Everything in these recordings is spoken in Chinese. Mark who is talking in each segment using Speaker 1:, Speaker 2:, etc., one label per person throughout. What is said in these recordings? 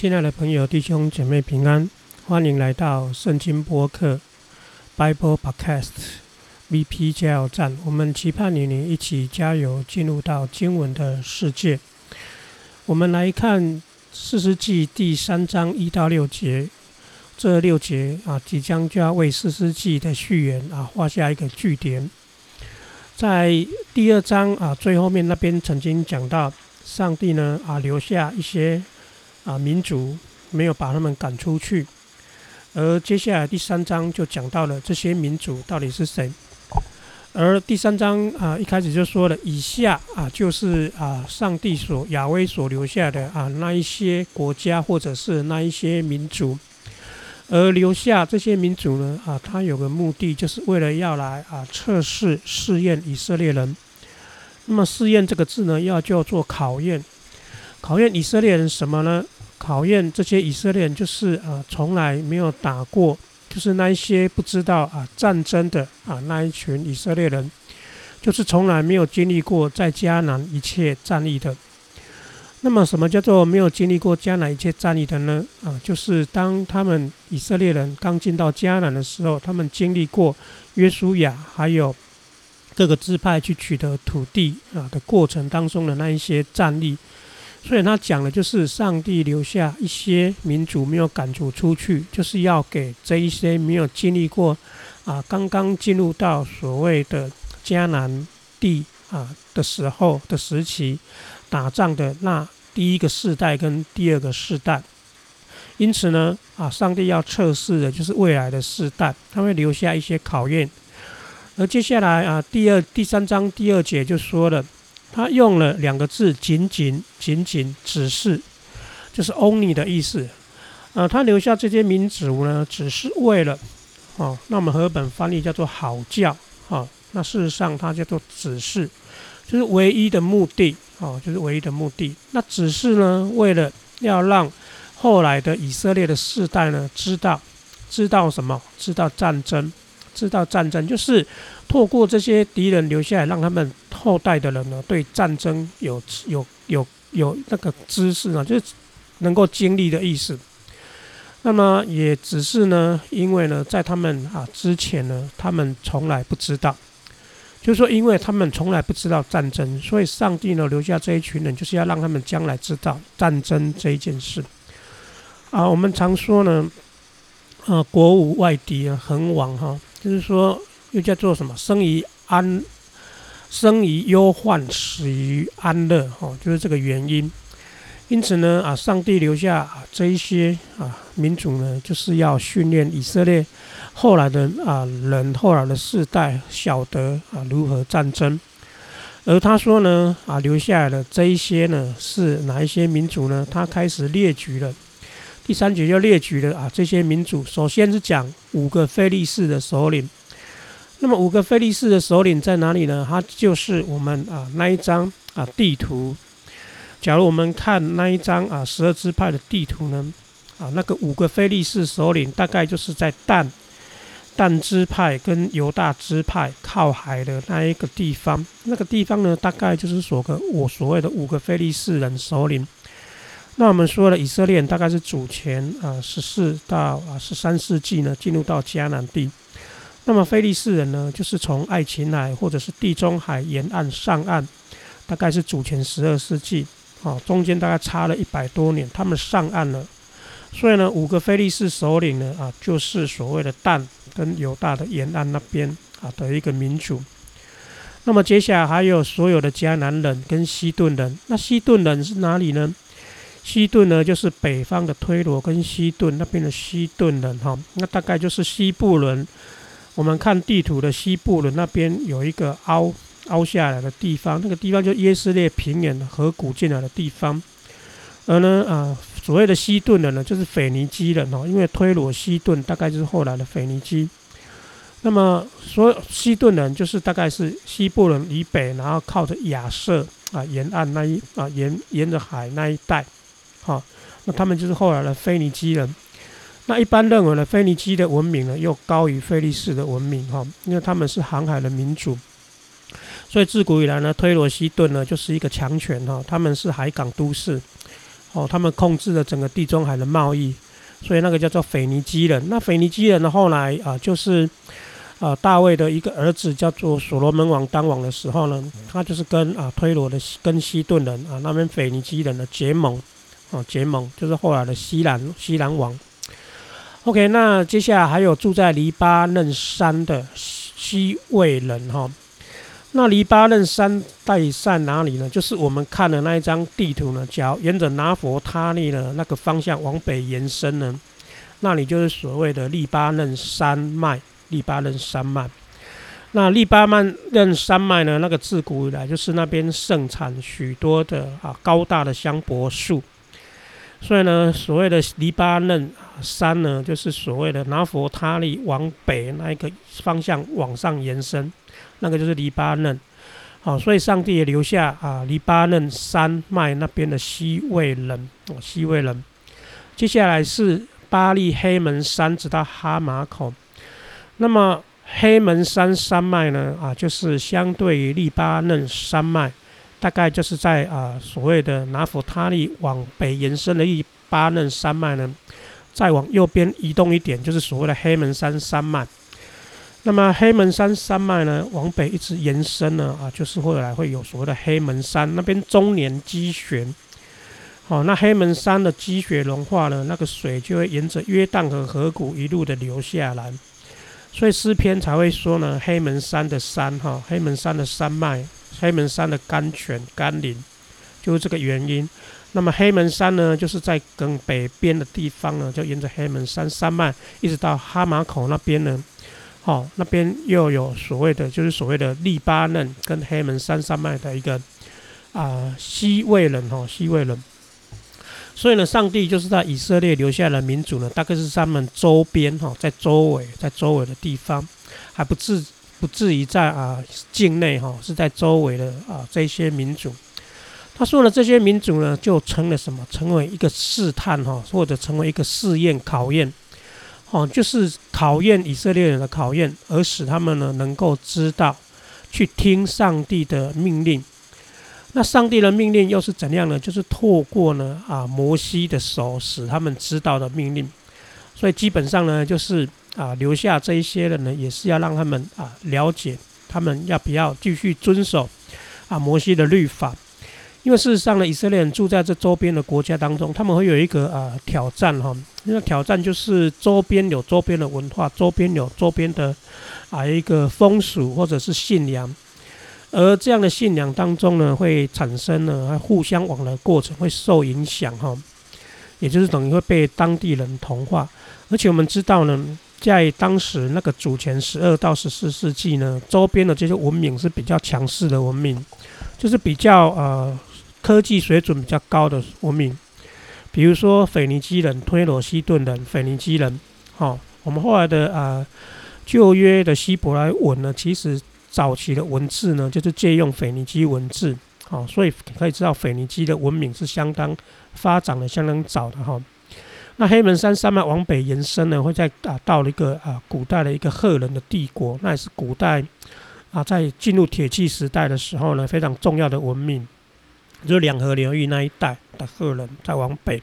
Speaker 1: 亲爱的朋友、弟兄姐妹平安，欢迎来到圣经播客 Bible Podcast VP 加油站。我们期盼与你一起加油，进入到经文的世界。我们来看四世纪第三章一到六节，这六节啊，即将就要为四世纪的序言啊画下一个句点。在第二章啊最后面那边曾经讲到，上帝呢啊留下一些。啊，民族没有把他们赶出去，而接下来第三章就讲到了这些民族到底是谁。而第三章啊，一开始就说了，以下啊就是啊上帝所亚威所留下的啊那一些国家或者是那一些民族，而留下这些民族呢啊，他有个目的，就是为了要来啊测试试验以色列人。那么试验这个字呢，要叫做考验。考验以色列人什么呢？考验这些以色列人就是啊，从来没有打过，就是那一些不知道啊战争的啊那一群以色列人，就是从来没有经历过在迦南一切战役的。那么，什么叫做没有经历过迦南一切战役的呢？啊，就是当他们以色列人刚进到迦南的时候，他们经历过约书亚还有各个支派去取得土地啊的过程当中的那一些战役。所以他讲的就是上帝留下一些民族没有赶逐出去，就是要给这一些没有经历过啊，刚刚进入到所谓的迦南地啊的时候的时期打仗的那第一个世代跟第二个世代。因此呢，啊，上帝要测试的就是未来的世代，他会留下一些考验。而接下来啊，第二第三章第二节就说了。他用了两个字“仅仅仅仅”，只是就是 “only” 的意思。啊，他留下这些民族呢，只是为了哦，那我们和本翻译叫做“好教”啊。那事实上，它叫做“只是”，就是唯一的目的哦，就是唯一的目的。那只是呢，为了要让后来的以色列的世代呢，知道知道什么？知道战争，知道战争，就是透过这些敌人留下来，让他们。后代的人呢，对战争有有有有那个知识呢，就是能够经历的意思。那么也只是呢，因为呢，在他们啊之前呢，他们从来不知道，就是说，因为他们从来不知道战争，所以上帝呢留下这一群人，就是要让他们将来知道战争这一件事。啊，我们常说呢，啊，国无外敌啊，恒亡哈，就是说又叫做什么，生于安。生于忧患，死于安乐，哈，就是这个原因。因此呢，啊，上帝留下这一些啊民族呢，就是要训练以色列后来的啊人，后来的世代晓得啊如何战争。而他说呢，啊留下来的这一些呢，是哪一些民族呢？他开始列举了，第三节就列举了啊这些民族。首先是讲五个非利士的首领。那么五个菲利士的首领在哪里呢？它就是我们啊那一张啊地图。假如我们看那一张啊十二支派的地图呢，啊那个五个菲利士首领大概就是在但但支派跟犹大支派靠海的那一个地方。那个地方呢，大概就是所个我所谓的五个菲利士人首领。那我们说了，以色列大概是主前啊十四到啊十三世纪呢，进入到迦南地。那么菲利士人呢，就是从爱琴海或者是地中海沿岸上岸，大概是主前十二世纪，啊，中间大概差了一百多年，他们上岸了。所以呢，五个菲利士首领呢，啊，就是所谓的但跟犹大的沿岸那边啊的一个民族。那么接下来还有所有的迦南人跟西顿人。那西顿人是哪里呢？西顿呢，就是北方的推罗跟西顿那边的西顿人，哈，那大概就是西部人。我们看地图的西部人那边有一个凹凹下来的地方，那个地方就耶斯列平原河谷进来的地方。而呢啊，所谓的西顿人呢，就是腓尼基人哦，因为推罗西顿大概就是后来的腓尼基。那么所有西顿人就是大概是西部人以北，然后靠着亚瑟啊沿岸那一啊沿沿着海那一带，好，那他们就是后来的腓尼基人。那一般认为呢，腓尼基的文明呢又高于菲利士的文明哈，因为他们是航海的民族，所以自古以来呢，推罗西顿呢就是一个强权哈，他们是海港都市，哦，他们控制了整个地中海的贸易，所以那个叫做腓尼基人。那腓尼基人呢，后来啊，就是啊大卫的一个儿子叫做所罗门王当王的时候呢，他就是跟啊推罗的跟西顿人啊那边腓尼基人的结盟，哦结盟就是后来的西兰西兰王。OK，那接下来还有住在黎巴嫩山的西魏人哈。那黎巴嫩山在在哪里呢？就是我们看的那一张地图呢，只要沿着拿佛他利的那个方向往北延伸呢，那里就是所谓的黎巴嫩山脉。黎巴嫩山脉，那黎巴嫩山脉呢，那个自古以来就是那边盛产许多的啊高大的香柏树。所以呢，所谓的黎巴嫩山呢，就是所谓的拿佛他利往北那一个方向往上延伸，那个就是黎巴嫩。好，所以上帝也留下啊黎巴嫩山脉那边的西魏人，哦西魏人。接下来是巴利黑门山，直到哈马口。那么黑门山山脉呢，啊，就是相对于黎巴嫩山脉。大概就是在啊所谓的拿佛他利往北延伸的一巴嫩山脉呢，再往右边移动一点，就是所谓的黑门山山脉。那么黑门山山脉呢，往北一直延伸呢，啊，就是后来会有所谓的黑门山那边终年积雪。好，那黑门山的积雪融化了，那个水就会沿着约旦河河谷一路的流下来，所以诗篇才会说呢，黑门山的山哈，黑门山的山脉。黑门山的甘泉甘霖，就是这个原因。那么黑门山呢，就是在更北边的地方呢，就沿着黑门山山脉一直到哈马口那边呢，好，那边又有所谓的，就是所谓的利巴嫩跟黑门山山脉的一个啊西魏人哈西魏人。所以呢，上帝就是在以色列留下了民主呢，大概是他们周边哈，在周围在周围的地方还不至。不至于在啊境内哈，是在周围的啊这些民族。他说了，这些民族呢，就成了什么？成为一个试探哈，或者成为一个试验考验，哦，就是考验以色列人的考验，而使他们呢能够知道去听上帝的命令。那上帝的命令又是怎样呢？就是透过呢啊摩西的手，使他们知道的命令。所以基本上呢，就是。啊，留下这一些人呢，也是要让他们啊了解，他们要不要继续遵守啊摩西的律法？因为事实上呢，以色列人住在这周边的国家当中，他们会有一个啊挑战哈，那个挑战就是周边有周边的文化，周边有周边的啊一个风俗或者是信仰，而这样的信仰当中呢，会产生呢互相往来过程会受影响哈，也就是等于会被当地人同化，而且我们知道呢。在当时那个主前十二到十四世纪呢，周边的这些文明是比较强势的文明，就是比较呃科技水准比较高的文明，比如说腓尼基人、推罗西顿人、腓尼基人。好，我们后来的啊旧约的希伯来文呢，其实早期的文字呢就是借用腓尼基文字。好，所以可以知道腓尼基的文明是相当发展的相当早的哈。那黑门山山脉往北延伸呢，会在啊到了一个啊古代的一个赫人的帝国，那也是古代啊在进入铁器时代的时候呢非常重要的文明，就是两河流域那一带的赫人。在往北，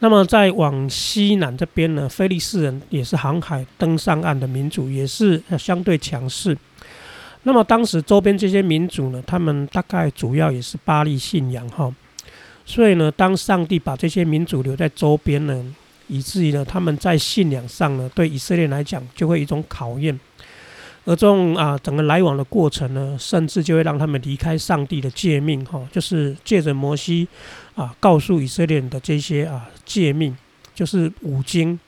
Speaker 1: 那么在往西南这边呢，菲利士人也是航海登上岸的民族，也是相对强势。那么当时周边这些民族呢，他们大概主要也是巴利信仰哈。所以呢，当上帝把这些民族留在周边呢，以至于呢，他们在信仰上呢，对以色列来讲就会一种考验，而这种啊，整个来往的过程呢，甚至就会让他们离开上帝的诫命，哈，就是借着摩西啊，告诉以色列人的这些啊诫命，就是五经。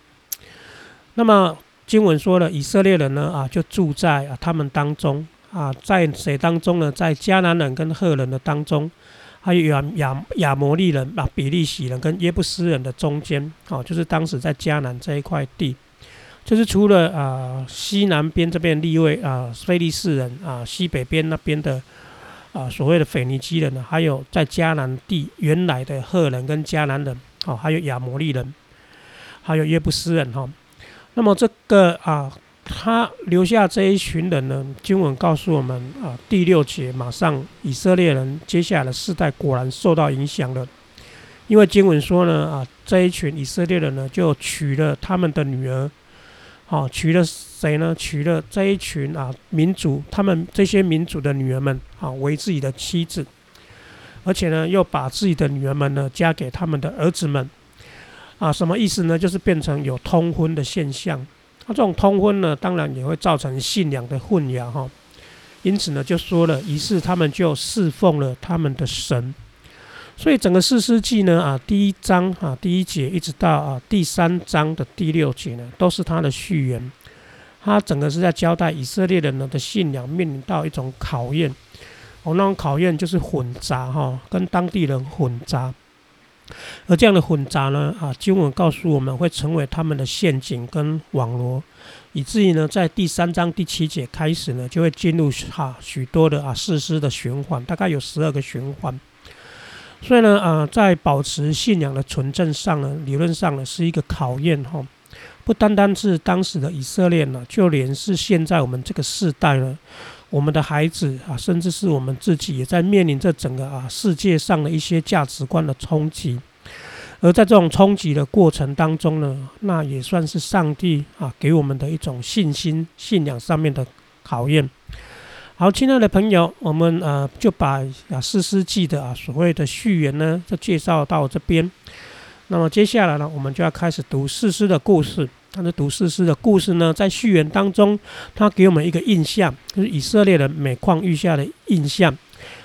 Speaker 1: 那么经文说了，以色列人呢啊，就住在啊他们当中啊，在谁当中呢？在迦南人跟赫人的当中。还有亚亚亚摩利人啊，比利洗人跟耶布斯人的中间，哦，就是当时在迦南这一块地，就是除了啊西南边这边立位啊菲利士人啊，西北边那边的啊所谓的腓尼基人呢，还有在迦南地原来的赫人跟迦南人，哦，还有亚摩利人，还有耶布斯人哈，那么这个啊。他留下这一群人呢？经文告诉我们啊，第六节马上以色列人接下来的世代果然受到影响了，因为经文说呢，啊，这一群以色列人呢，就娶了他们的女儿，好，娶了谁呢？娶了这一群啊民族，他们这些民族的女儿们，啊，为自己的妻子，而且呢，又把自己的女儿们呢，嫁给他们的儿子们，啊，什么意思呢？就是变成有通婚的现象。那这种通婚呢，当然也会造成信仰的混淆，哈。因此呢，就说了，于是他们就侍奉了他们的神。所以整个四世纪呢，啊，第一章啊，第一节一直到啊第三章的第六节呢，都是他的序言。他整个是在交代以色列人呢的信仰面临到一种考验。哦，那种考验就是混杂哈，跟当地人混杂。而这样的混杂呢，啊，经文告诉我们会成为他们的陷阱跟网罗，以至于呢，在第三章第七节开始呢，就会进入哈许多的啊事实的循环，大概有十二个循环。所以呢，呃，在保持信仰的纯正上呢，理论上呢是一个考验哈，不单单是当时的以色列呢，就连是现在我们这个世代呢，我们的孩子啊，甚至是我们自己，也在面临着整个啊世界上的一些价值观的冲击。而在这种冲击的过程当中呢，那也算是上帝啊给我们的一种信心、信仰上面的考验。好，亲爱的朋友，我们呃就把啊四世纪的啊所谓的序言呢，就介绍到这边。那么接下来呢，我们就要开始读四诗的故事。他是读诗诗的故事呢，在序言当中，他给我们一个印象，就是以色列人每况愈下的印象，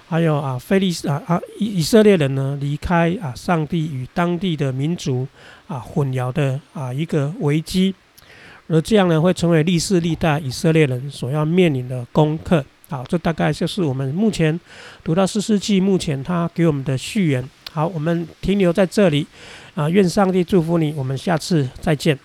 Speaker 1: 还有啊菲利斯啊啊以以色列人呢离开啊上帝与当地的民族啊混淆的啊一个危机，而这样呢会成为历世历代以色列人所要面临的功课。好，这大概就是我们目前读到四世纪目前他给我们的序言。好，我们停留在这里啊，愿上帝祝福你，我们下次再见。